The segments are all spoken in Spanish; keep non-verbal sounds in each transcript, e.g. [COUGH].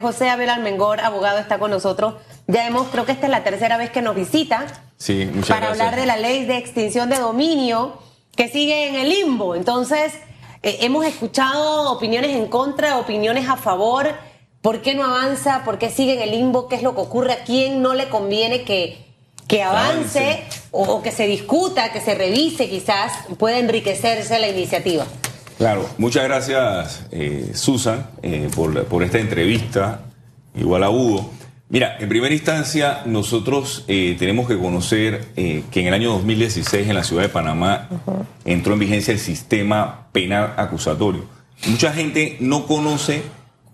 José Abel Almengor, abogado, está con nosotros. Ya hemos, creo que esta es la tercera vez que nos visita Sí, muchas para gracias. hablar de la ley de extinción de dominio que sigue en el limbo. Entonces, eh, hemos escuchado opiniones en contra, opiniones a favor. ¿Por qué no avanza? ¿Por qué sigue en el limbo? ¿Qué es lo que ocurre? ¿A quién no le conviene que, que avance, Avance. O, o que se discuta, que se revise quizás? Puede enriquecerse la iniciativa. Claro, muchas gracias, eh, Susan, eh, por, por esta entrevista, igual a Hugo. Mira, en primera instancia, nosotros eh, tenemos que conocer eh, que en el año 2016 en la ciudad de Panamá entró en vigencia el sistema penal acusatorio. Mucha gente no conoce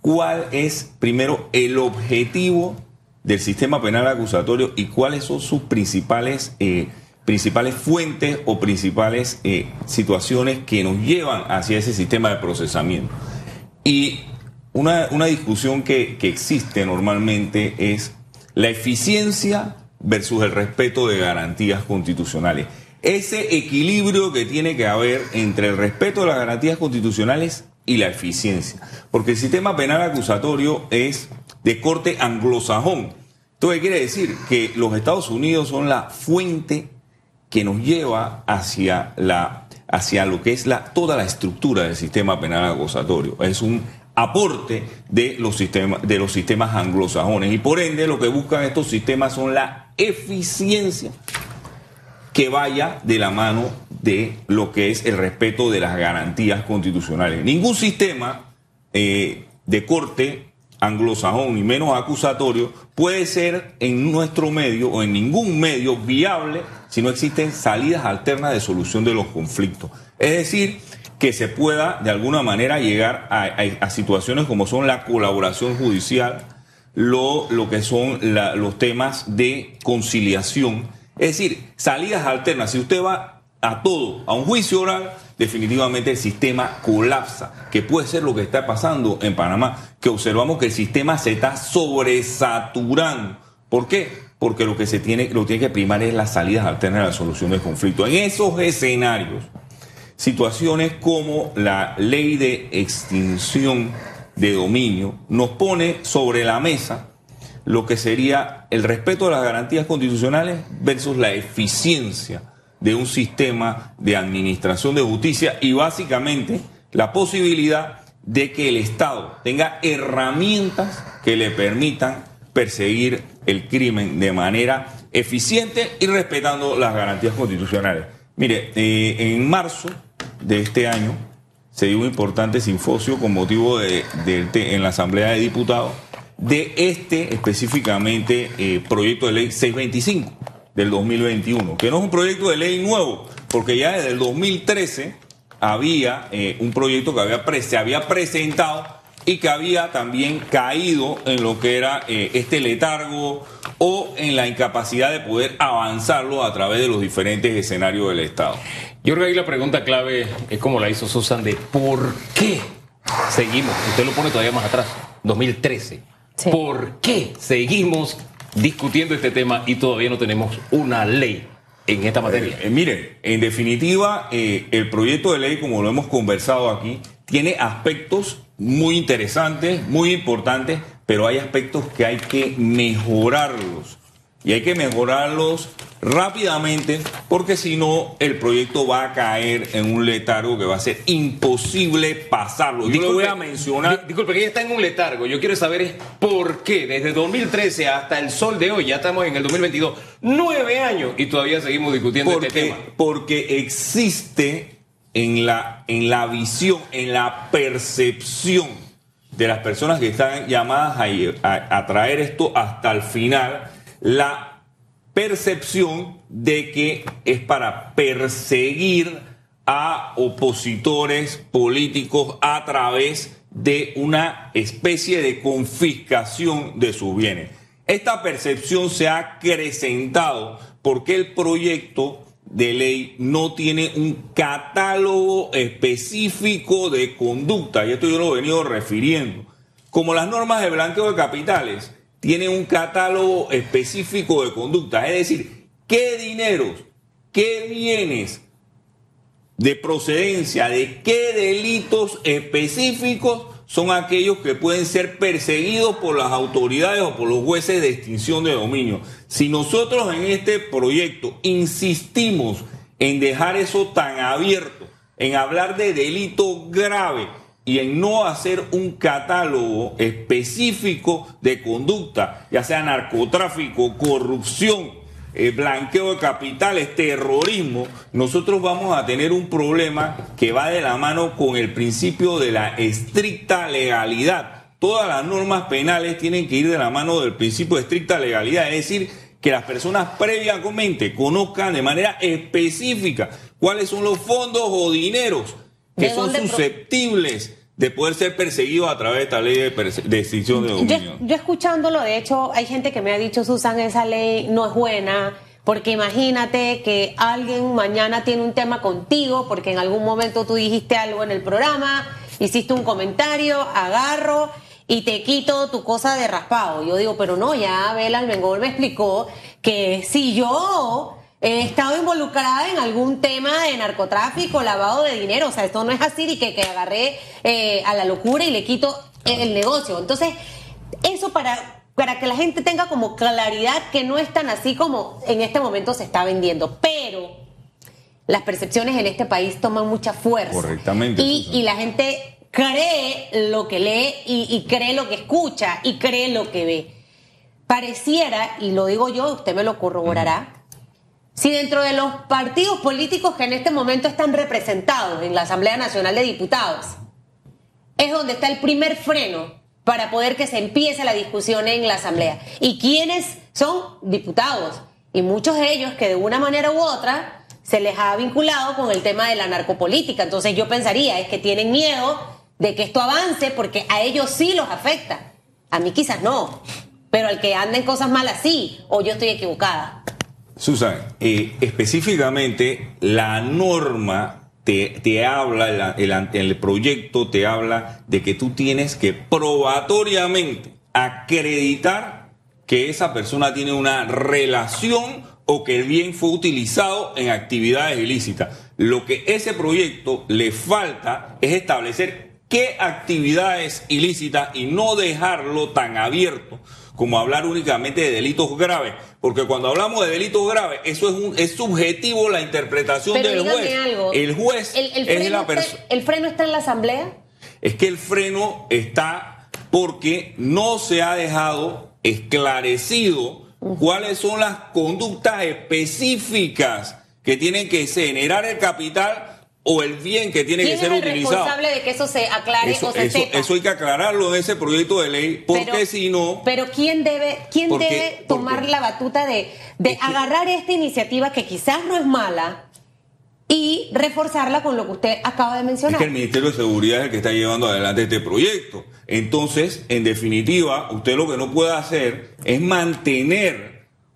cuál es, primero, el objetivo del sistema penal acusatorio y cuáles son sus principales, eh, principales fuentes o principales eh, situaciones que nos llevan hacia ese sistema de procesamiento. Y una, una discusión que, que existe normalmente es la eficiencia versus el respeto de garantías constitucionales. Ese equilibrio que tiene que haber entre el respeto de las garantías constitucionales y la eficiencia. Porque el sistema penal acusatorio es de corte anglosajón. ¿Esto qué quiere decir? Que los Estados Unidos son la fuente que nos lleva hacia la hacia lo que es la toda la estructura del sistema penal acusatorio. Es un aporte de los sistemas de los sistemas anglosajones y por ende lo que buscan estos sistemas son la eficiencia que vaya de la mano de lo que es el respeto de las garantías constitucionales. Ningún sistema eh, de corte anglosajón y menos acusatorio puede ser en nuestro medio o en ningún medio viable si no existen salidas alternas de solución de los conflictos. Es decir, que se pueda de alguna manera llegar a, situaciones como son la colaboración judicial, lo, lo que son los temas de conciliación. Es decir, salidas alternas. Si usted va a todo, a un juicio oral, definitivamente el sistema colapsa, que puede ser lo que está pasando en Panamá, que observamos que el sistema se está sobresaturando. ¿Por qué? Porque lo que se tiene, lo tiene que primar es las salidas alternas a la solución del conflicto. En esos escenarios, situaciones como la ley de extinción de dominio nos pone sobre la mesa lo que sería el respeto de las garantías constitucionales versus la eficiencia de un sistema de administración de justicia y básicamente la posibilidad de que el Estado tenga herramientas que le permitan perseguir el crimen de manera eficiente y respetando las garantías constitucionales. Mire, eh, en marzo de este año se dio un importante simposio con motivo de, en la Asamblea de Diputados de este específicamente eh, proyecto de ley 625 del 2021, que no es un proyecto de ley nuevo, porque ya desde el 2013 había eh, un proyecto que había pre- se había presentado y que había también caído en lo que era eh, este letargo o en la incapacidad de poder avanzarlo a través de los diferentes escenarios del Estado. Yo creo que ahí la pregunta clave es como la hizo Susan de ¿por qué seguimos? Usted lo pone todavía más atrás, 2013. Sí. ¿Por qué seguimos discutiendo este tema y todavía no tenemos una ley en esta materia? Eh, mire, en definitiva, eh, el proyecto de ley, como lo hemos conversado aquí, tiene aspectos muy interesantes, muy importantes, pero hay aspectos que hay que mejorarlos. Y hay que mejorarlos rápidamente, porque si no, el proyecto va a caer en un letargo que va a ser imposible pasarlo. Yo voy a mencionar. Di- Disculpe, que ella está en un letargo. Yo quiero saber es por qué, desde 2013 hasta el sol de hoy, ya estamos en el 2022, nueve años y todavía seguimos discutiendo este tema. porque existe en la, en la visión, en la percepción de las personas que están llamadas a, a- a traer esto hasta el final, la percepción de que es para perseguir a opositores políticos a través de una especie de confiscación de sus bienes. Esta percepción se ha acrecentado porque el proyecto de ley no tiene un catálogo específico de conducta, y esto yo lo he venido refiriendo. Como las normas de blanqueo de capitales tienen un catálogo específico de conducta, es decir, qué dineros, qué bienes de procedencia, de qué delitos específicos son aquellos que pueden ser perseguidos por las autoridades o por los jueces de extinción de dominio. Si nosotros en este proyecto insistimos en dejar eso tan abierto, en hablar de delito grave y en no hacer un catálogo específico de conducta, ya sea narcotráfico, corrupción, eh, blanqueo de capitales, terrorismo, nosotros vamos a tener un problema que va de la mano con el principio de la estricta legalidad. Todas las normas penales tienen que ir de la mano del principio de estricta legalidad, es decir, que las personas previamente conozcan de manera específica cuáles son los fondos o dineros que son susceptibles de poder ser perseguidos a través de esta ley de, extinción de dominio. Yo, escuchándolo, de hecho, hay gente que me ha dicho, Susan, esa ley no es buena, porque imagínate que alguien mañana tiene un tema contigo, porque en algún momento tú dijiste algo en el programa, hiciste un comentario, agarro y te quito tu cosa de raspado. Yo digo, pero no, ya Abel Almengol me explicó que si yo he estado involucrada en algún tema de narcotráfico, lavado de dinero. O sea, esto no es así y que, que agarré eh, a la locura y le quito el negocio. Entonces, eso para, para que la gente tenga como claridad que no es tan así como en este momento se está vendiendo. Pero las percepciones en este país toman mucha fuerza. Correctamente. Y, y la gente cree lo que lee y, y cree lo que escucha y cree lo que ve. Pareciera, y lo digo yo, usted me lo corroborará, si dentro de los partidos políticos que en este momento están representados en la Asamblea Nacional de Diputados, es donde está el primer freno para poder que se empiece la discusión en la Asamblea. ¿Y quiénes son diputados? Y muchos de ellos que de una manera u otra se les ha vinculado con el tema de la narcopolítica. Entonces yo pensaría, es que tienen miedo de que esto avance porque a ellos sí los afecta. A mí quizás no, pero al que anden cosas malas sí, o yo estoy equivocada. Susan, eh, específicamente la norma te, habla, el, el, proyecto te habla de que tú tienes que probatoriamente acreditar que esa persona tiene una relación o que el bien fue utilizado en actividades ilícitas. Lo que ese proyecto le falta es establecer qué actividades ilícitas y no dejarlo tan abierto como hablar únicamente de delitos graves, porque cuando hablamos de delitos graves, eso es, un, es subjetivo la interpretación del juez. El juez es la persona. ¿El freno está en la asamblea? Es que el freno está porque no se ha dejado esclarecido cuáles son las conductas específicas que tienen que generar el capital o el bien que tiene que ser es el utilizado. responsable de que eso se aclare eso, o se eso, sepa? Eso hay que aclararlo en ese proyecto de ley, porque si no... Pero ¿quién debe, quién debe tomar la batuta de, de agarrar esta iniciativa que quizás no es mala y reforzarla con lo que usted acaba de mencionar? Es que el Ministerio de Seguridad es el que está llevando adelante este proyecto. Entonces, en definitiva, usted lo que no puede hacer es mantener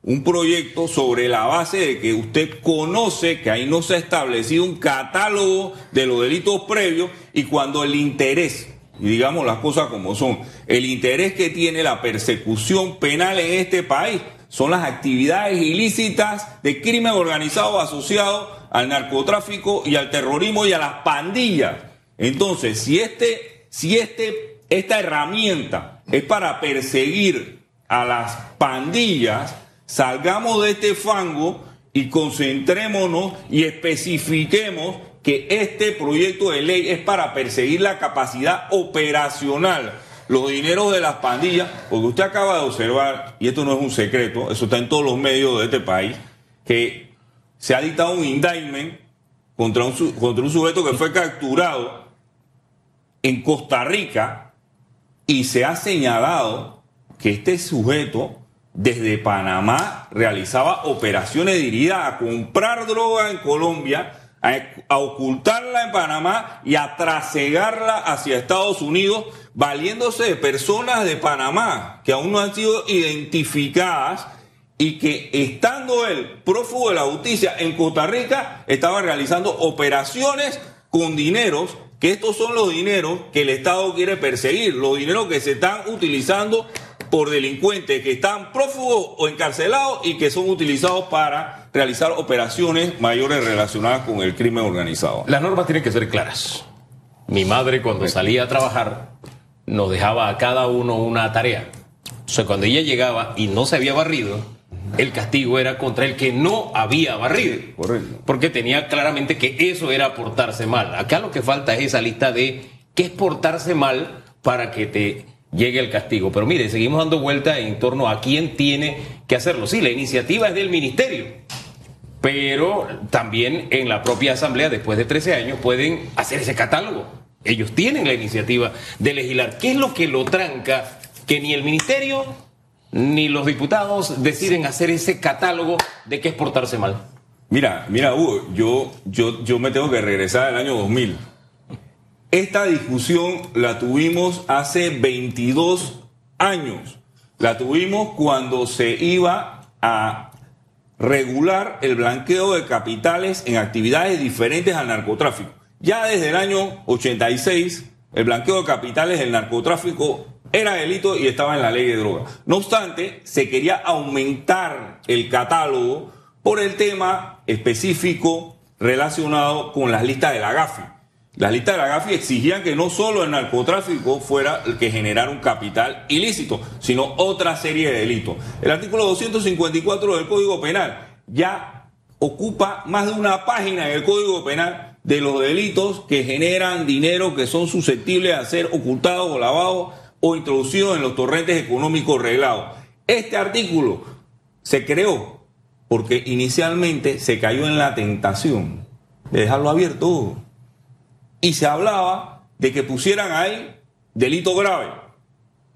un proyecto sobre la base de que usted conoce que ahí no se ha establecido un catálogo de los delitos previos y cuando el interés, y digamos las cosas como son, el interés que tiene la persecución penal en este país son las actividades ilícitas de crimen organizado asociado al narcotráfico y al terrorismo y a las pandillas. Entonces, si este, si este, esta herramienta es para perseguir a las pandillas, salgamos de este fango y concentrémonos y especifiquemos que este proyecto de ley es para perseguir la capacidad operacional, los dineros de las pandillas, porque usted acaba de observar, y esto no es un secreto, eso está en todos los medios de este país, que se ha dictado un indictment contra un, contra un sujeto que fue capturado en Costa Rica y se ha señalado que este sujeto desde Panamá realizaba operaciones dirigidas a comprar droga en Colombia, a, ocultarla en Panamá y a trasegarla hacia Estados Unidos, valiéndose de personas de Panamá que aún no han sido identificadas y que estando él prófugo de la justicia en Costa Rica, estaba realizando operaciones con dineros que estos son los dineros que el Estado quiere perseguir, los dineros que se están utilizando por delincuentes que están prófugos o encarcelados y que son utilizados para realizar operaciones mayores relacionadas con el crimen organizado. Las normas tienen que ser claras. Mi madre cuando salía a trabajar nos dejaba a cada uno una tarea. O sea, cuando ella llegaba y no se había barrido, el castigo era contra el que no había barrido. Correcto. Porque tenía claramente que eso era portarse mal. Acá lo que falta es esa lista de qué es portarse mal para que te llegue el castigo. Pero mire, seguimos dando vuelta en torno a quién tiene que hacerlo. Sí, la iniciativa es del ministerio, pero también en la propia asamblea, después de 13 años, pueden hacer ese catálogo. Ellos tienen la iniciativa de legislar. ¿Qué es lo que lo tranca que ni el ministerio ni los diputados deciden hacer ese catálogo de qué es portarse mal? Mira, mira, Hugo, yo, yo, yo me tengo que regresar al año 2000. Esta discusión la tuvimos hace 22 años. La tuvimos cuando se iba a regular el blanqueo de capitales en actividades diferentes al narcotráfico. Ya desde el año 86, el blanqueo de capitales del narcotráfico era delito y estaba en la ley de droga. No obstante, se quería aumentar el catálogo por el tema específico relacionado con las listas de la GAFI. Las listas de la GAFI exigían que no solo el narcotráfico fuera el que generara un capital ilícito, sino otra serie de delitos. El artículo 254 del Código Penal ya ocupa más de una página en el Código Penal de los delitos que generan dinero que son susceptibles de ser ocultados o lavados o introducidos en los torrentes económicos reglados. Este artículo se creó porque inicialmente se cayó en la tentación de dejarlo abierto y se hablaba de que pusieran ahí delito grave.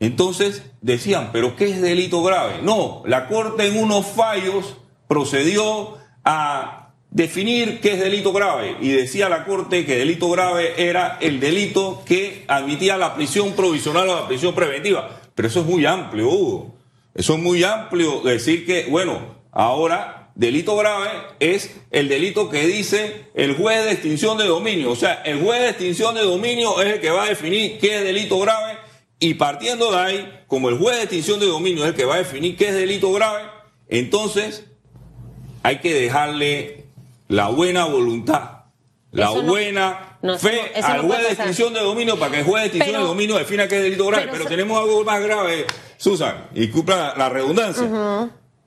Entonces decían, pero ¿qué es delito grave? No, la Corte en unos fallos procedió a definir qué es delito grave y decía la Corte que delito grave era el delito que admitía la prisión provisional o la prisión preventiva. Pero eso es muy amplio, Hugo. Eso es muy amplio decir que, bueno, ahora delito grave es el delito que dice el juez de extinción de dominio. O sea, el juez de extinción de dominio es el que va a definir qué es delito grave y partiendo de ahí, como el juez de extinción de dominio es el que va a definir qué es delito grave, entonces hay que dejarle la buena voluntad, la Eso buena no, fe no- al juez de extinción de dominio para que el juez de extinción Pero- de dominio defina qué es delito grave. pero tenemos algo más grave, Susan, y cumpla la redundancia.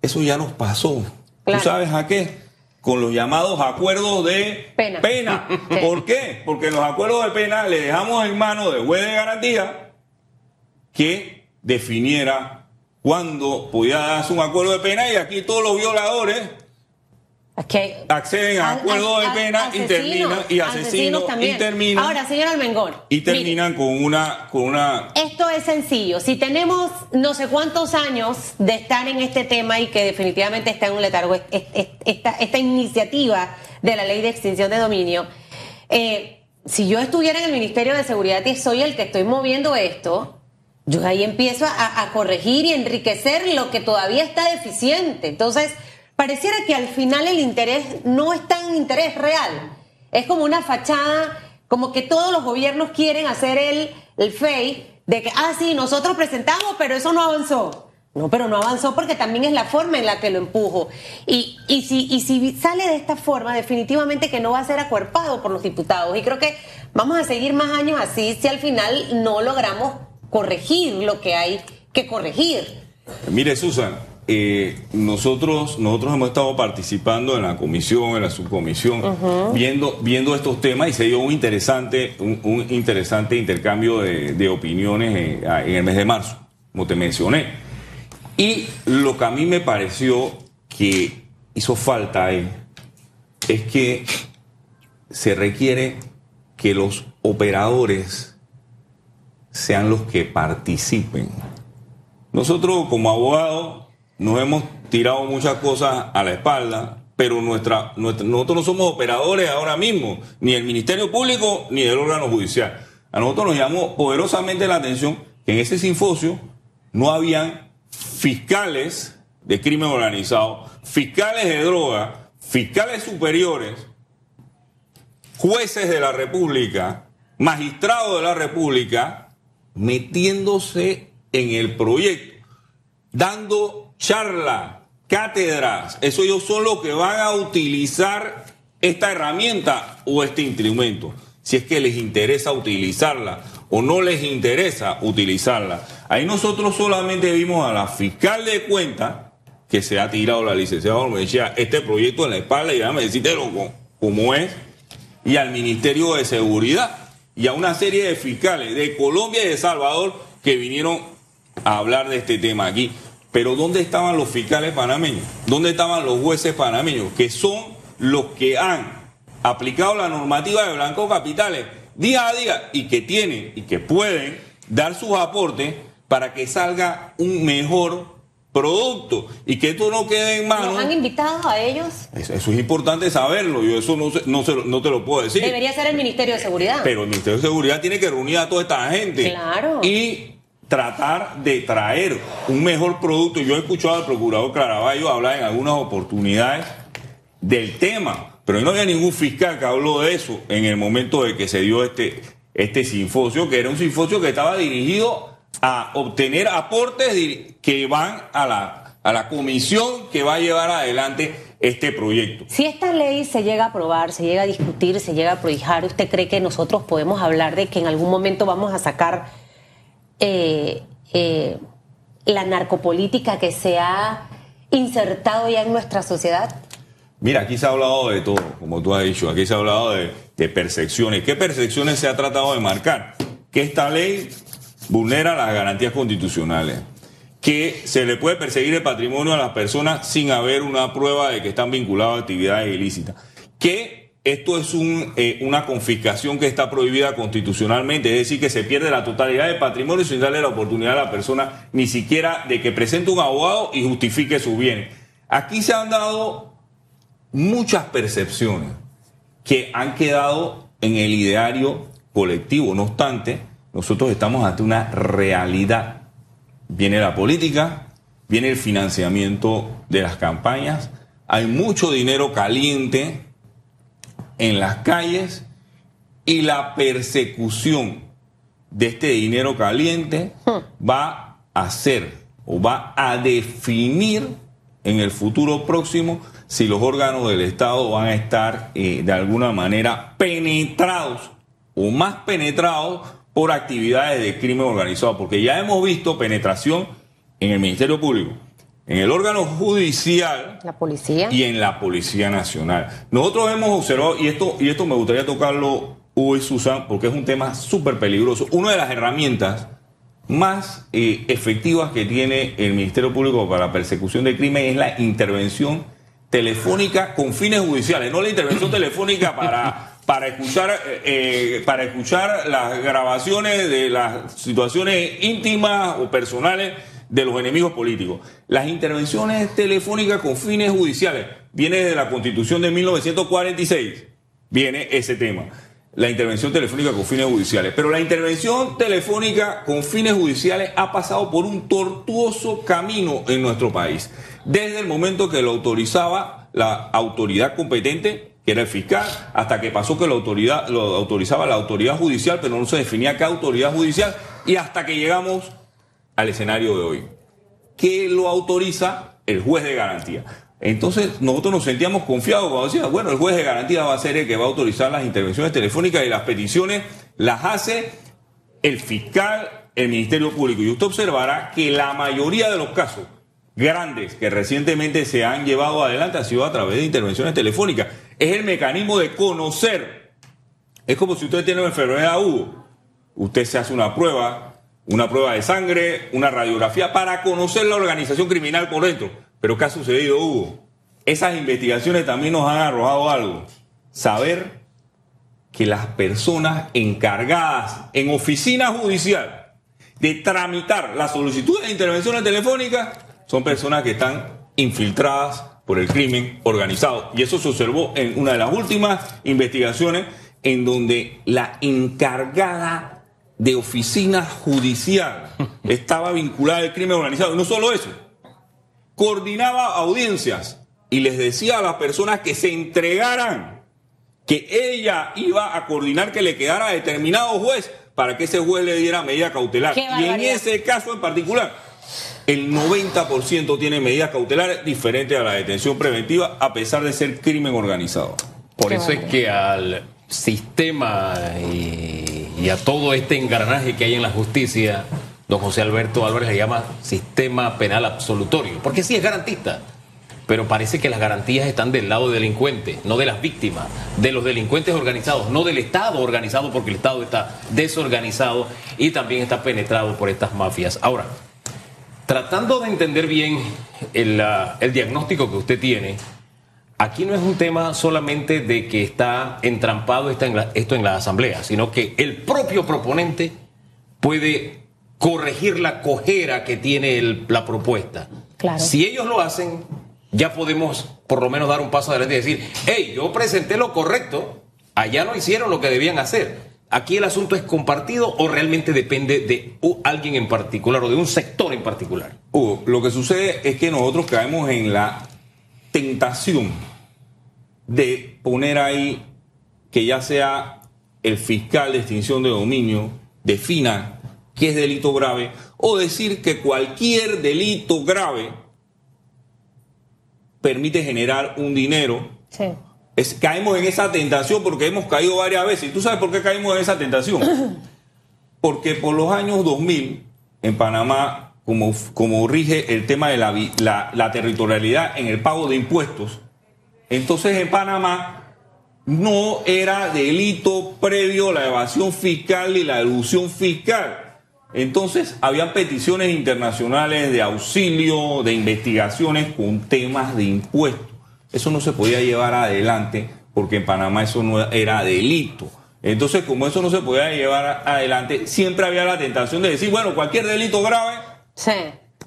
Eso ya nos pasó. Claro. ¿Tú sabes a qué? Con los llamados acuerdos de Pena. [LAUGHS] ¿Por qué? Porque en los acuerdos de pena le dejamos en manos del juez de garantía que definiera cuándo podía darse un acuerdo de pena y aquí todos los violadores Es que acceden a Al- acuerdos de pena y asesinos, terminan y asesinos y también. terminan Ahora, señor Almengor. y mire, terminan con una con una Esto es sencillo. Si tenemos no sé cuántos años de estar en este tema y que definitivamente está en un letargo, es- es- es- esta, esta iniciativa de la ley de extinción de dominio, eh, si yo estuviera en el Ministerio de Seguridad y soy el que estoy moviendo esto, yo ahí empiezo a, a corregir y enriquecer lo que todavía está deficiente. Entonces, pareciera que al final el interés no es tan interés real. Es como una fachada, como que todos los gobiernos quieren hacer el, el fake de que, ah, sí, nosotros presentamos, pero eso no avanzó. No, pero no avanzó porque también es la forma en la que lo empujo. Y, y, si, y si sale de esta forma, definitivamente que no va a ser acuerpado por los diputados. Y creo que vamos a seguir más años así si al final no logramos corregir lo que hay que corregir. Mire, Susan, eh, nosotros, nosotros hemos estado participando en la comisión, en la subcomisión, viendo, viendo estos temas y se dio un interesante, un, un interesante intercambio de, de opiniones en, en el mes de marzo, como te mencioné. Y lo que a mí me pareció que hizo falta ahí es que se requiere que los operadores sean los que participen. Nosotros como abogados nos hemos tirado muchas cosas a la espalda, pero nuestra, nosotros no somos operadores ahora mismo, ni el Ministerio Público ni del órgano judicial. A nosotros nos llamó poderosamente la atención que en ese simposio no habían fiscales de crimen organizado, fiscales de droga, fiscales superiores, jueces de la República, magistrados de la República, metiéndose en el proyecto, dando charla, cátedras. Eso ellos son los que van a utilizar esta herramienta o este instrumento, si es que les interesa utilizarla o no les interesa utilizarla. Ahí nosotros solamente vimos a la fiscal de cuenta que se ha tirado la licenciada me decía este proyecto en la espalda y déjame decírtelo como es, y al Ministerio de Seguridad y a una serie de fiscales de Colombia y de Salvador que vinieron a hablar de este tema aquí. Pero ¿dónde estaban los fiscales panameños? ¿Dónde estaban los jueces panameños? Que son los que han aplicado la normativa de Blanco Capitales día a día y que tienen y que pueden dar sus aportes para que salga un mejor producto y que esto no quede en manos. ¿Los han invitado a ellos? Eso, es importante saberlo, yo eso no, no, no, te lo puedo decir. Debería ser el Ministerio de Seguridad. Pero el Ministerio de Seguridad tiene que reunir a toda esta gente. Claro. Y tratar de traer un mejor producto. Yo he escuchado al procurador Claravallo hablar en algunas oportunidades del tema, pero no había ningún fiscal que habló de eso en el momento de que se dio este, este que era un simposio que estaba dirigido a obtener aportes que van a la, a la comisión que va a llevar adelante este proyecto. Si esta ley se llega a aprobar, se llega a discutir, se llega a prohijar, ¿usted cree que nosotros podemos hablar de que en algún momento vamos a sacar eh, eh, la narcopolítica que se ha insertado ya en nuestra sociedad? Mira, aquí se ha hablado de todo, como tú has dicho, aquí se ha hablado de, percepciones. ¿Qué percepciones se ha tratado de marcar? Que esta ley vulnera las garantías constitucionales, que se le puede perseguir el patrimonio a las personas sin haber una prueba de que están vinculados a actividades ilícitas, que esto es eh, una confiscación que está prohibida constitucionalmente, es decir, que se pierde la totalidad del patrimonio sin darle la oportunidad a la persona ni siquiera de que presente un abogado y justifique su bien. Aquí se han dado muchas percepciones que han quedado en el ideario colectivo, no obstante, nosotros estamos ante una realidad. Viene la política, viene el financiamiento de las campañas, hay mucho dinero caliente en las calles y la persecución de este dinero caliente hmm. va a ser o va a definir en el futuro próximo si los órganos del Estado van a estar eh, de alguna manera penetrados o más penetrados por actividades de crimen organizado, porque ya hemos visto penetración en el Ministerio Público, en el órgano judicial la policía. y en la Policía Nacional. Nosotros hemos observado, y esto, y esto me gustaría tocarlo, Hugo y Susan, porque es un tema súper peligroso. Una de las herramientas más eh, efectivas que tiene el Ministerio Público para la persecución de crimen es la intervención telefónica con fines judiciales, no la intervención telefónica para para escuchar, eh, eh, para escuchar las grabaciones de las situaciones íntimas o personales de los enemigos políticos. Las intervenciones telefónicas con fines judiciales, viene desde la constitución de 1946, viene ese tema. La intervención telefónica con fines judiciales. Pero la intervención telefónica con fines judiciales ha pasado por un tortuoso camino en nuestro país. Desde el momento que lo autorizaba la autoridad competente que era el fiscal, hasta que pasó que la autoridad, lo autorizaba la autoridad judicial, pero no se definía qué autoridad judicial, y hasta que llegamos al escenario de hoy, que lo autoriza el juez de garantía. Entonces nosotros nos sentíamos confiados cuando decía, bueno, el juez de garantía va a ser el que va a autorizar las intervenciones telefónicas y las peticiones las hace el fiscal, el Ministerio Público. Y usted observará que la mayoría de los casos grandes que recientemente se han llevado adelante ha sido a través de intervenciones telefónicas. Es el mecanismo de conocer. Es como si usted tiene una enfermedad Hugo. Usted se hace una prueba, una prueba de sangre, una radiografía para conocer la organización criminal por dentro. Pero ¿qué ha sucedido, Hugo? Esas investigaciones también nos han arrojado algo. Saber que las personas encargadas en oficina judicial de tramitar la solicitud de intervenciones telefónicas son personas que están infiltradas por el crimen organizado. Y eso se observó en una de las últimas investigaciones en donde la encargada de oficina judicial [LAUGHS] estaba vinculada al crimen organizado. Y no solo eso, coordinaba audiencias y les decía a las personas que se entregaran, que ella iba a coordinar que le quedara a determinado juez para que ese juez le diera medida cautelar. Y en ese caso en particular, el 90% tiene medidas cautelares diferentes a la detención preventiva a pesar de ser crimen organizado. Por eso es que al sistema y, y a todo este engranaje que hay en la justicia, don José Alberto Álvarez le llama sistema penal absolutorio, porque sí es garantista, pero parece que las garantías están del lado del delincuente, no de las víctimas, de los delincuentes organizados, no del Estado organizado, porque el Estado está desorganizado y también está penetrado por estas mafias. Ahora, tratando de entender bien el diagnóstico que usted tiene, aquí no es un tema solamente de que está entrampado esta en la- esto en la Asamblea, sino que el propio proponente puede corregir la cojera que tiene el- la propuesta. Claro. Si ellos lo hacen, ya podemos por lo menos dar un paso adelante y decir, hey, yo presenté lo correcto, allá no hicieron lo que debían hacer. Aquí el asunto es compartido o realmente depende de alguien en particular o de un sector en particular. Hugo, lo que sucede es que nosotros caemos en la tentación de poner ahí que ya sea el fiscal de extinción de dominio defina qué es delito grave o decir que cualquier delito grave permite generar un dinero. Sí. Es- caemos en esa tentación porque hemos caído varias veces. ¿Y tú sabes por qué caímos en esa tentación? [CLEARS THROAT] Porque por los años 2000, en Panamá, como, como rige el tema de la, la, territorialidad en el pago de impuestos, entonces en Panamá no era delito previo la evasión fiscal y la elusión fiscal. Entonces habían peticiones internacionales de auxilio, de investigaciones con temas de impuestos. Eso no se podía llevar adelante porque en Panamá eso no era delito. Entonces, como eso no se podía llevar adelante, siempre había la tentación de decir, bueno, cualquier delito grave Sí.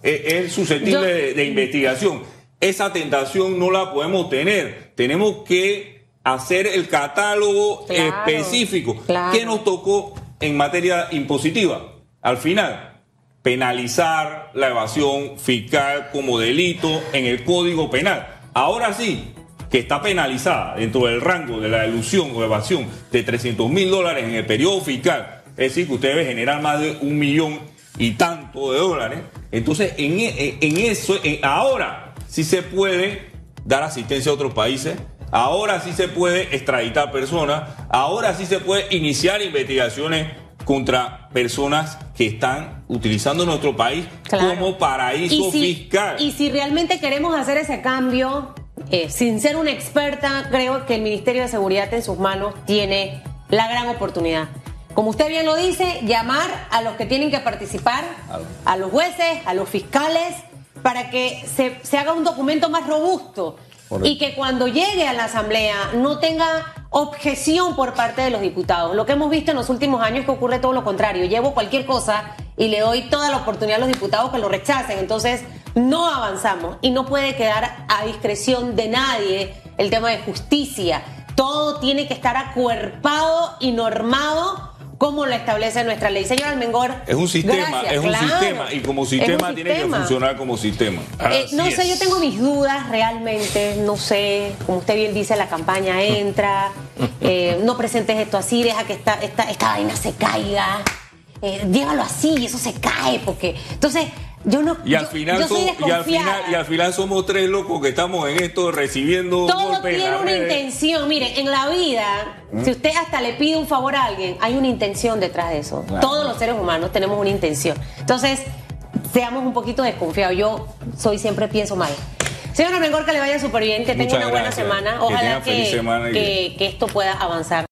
es, es susceptible Yo- de, de investigación. Esa tentación no la podemos tener. Tenemos que hacer el catálogo Claro, específico. claro. ¿Qué nos tocó en materia impositiva? Al final, penalizar la evasión fiscal como delito en el Código Penal. Ahora sí, que está penalizada dentro del rango de la ilusión o evasión de 300 mil dólares en el periodo fiscal, es decir, que usted debe generar más de un millón y tanto de dólares, entonces en, e- en eso, en- ahora sí se puede dar asistencia a otros países, ahora sí se puede extraditar personas, ahora sí se puede iniciar investigaciones contra personas que están utilizando nuestro país Claro. como paraíso Y si- fiscal. Y si realmente queremos hacer ese cambio, eh, sin ser una experta, creo que el Ministerio de Seguridad en sus manos tiene la gran oportunidad. Como usted bien lo dice, llamar a los que tienen que participar, a los jueces, a los fiscales, para que se, se haga un documento más robusto Correcto. y que cuando llegue a la Asamblea no tenga objeción por parte de los diputados. Lo que hemos visto en los últimos años es que ocurre todo lo contrario. Llevo cualquier cosa y le doy toda la oportunidad a los diputados que lo rechacen. Entonces no avanzamos y no puede quedar a discreción de nadie el tema de justicia. Todo tiene que estar acuerpado y normado como lo establece nuestra ley. Señor Almengor. es un sistema, gracias, es un claro. sistema y como sistema tiene que funcionar como sistema. Eh, no sé, yo tengo mis dudas realmente, no sé, como usted bien dice, la campaña entra, eh, no presentes esto así, deja que esta, esta, esta vaina se caiga, eh, llévalo así y eso se cae, porque entonces yo no... Y al, yo- final yo soy so- y, al final, y al final somos tres locos que estamos en esto recibiendo Todo golpes tiene una intención. Mire, en la vida, si usted hasta le pide un favor a alguien, hay una intención detrás de eso. Claro. Todos los seres humanos tenemos una intención. Entonces, seamos un poquito desconfiados. Yo soy siempre pienso mal. Señor Mengor, que le vaya súper bien, que tenga Muchas una buena semana. Ojalá semana que, que esto pueda avanzar.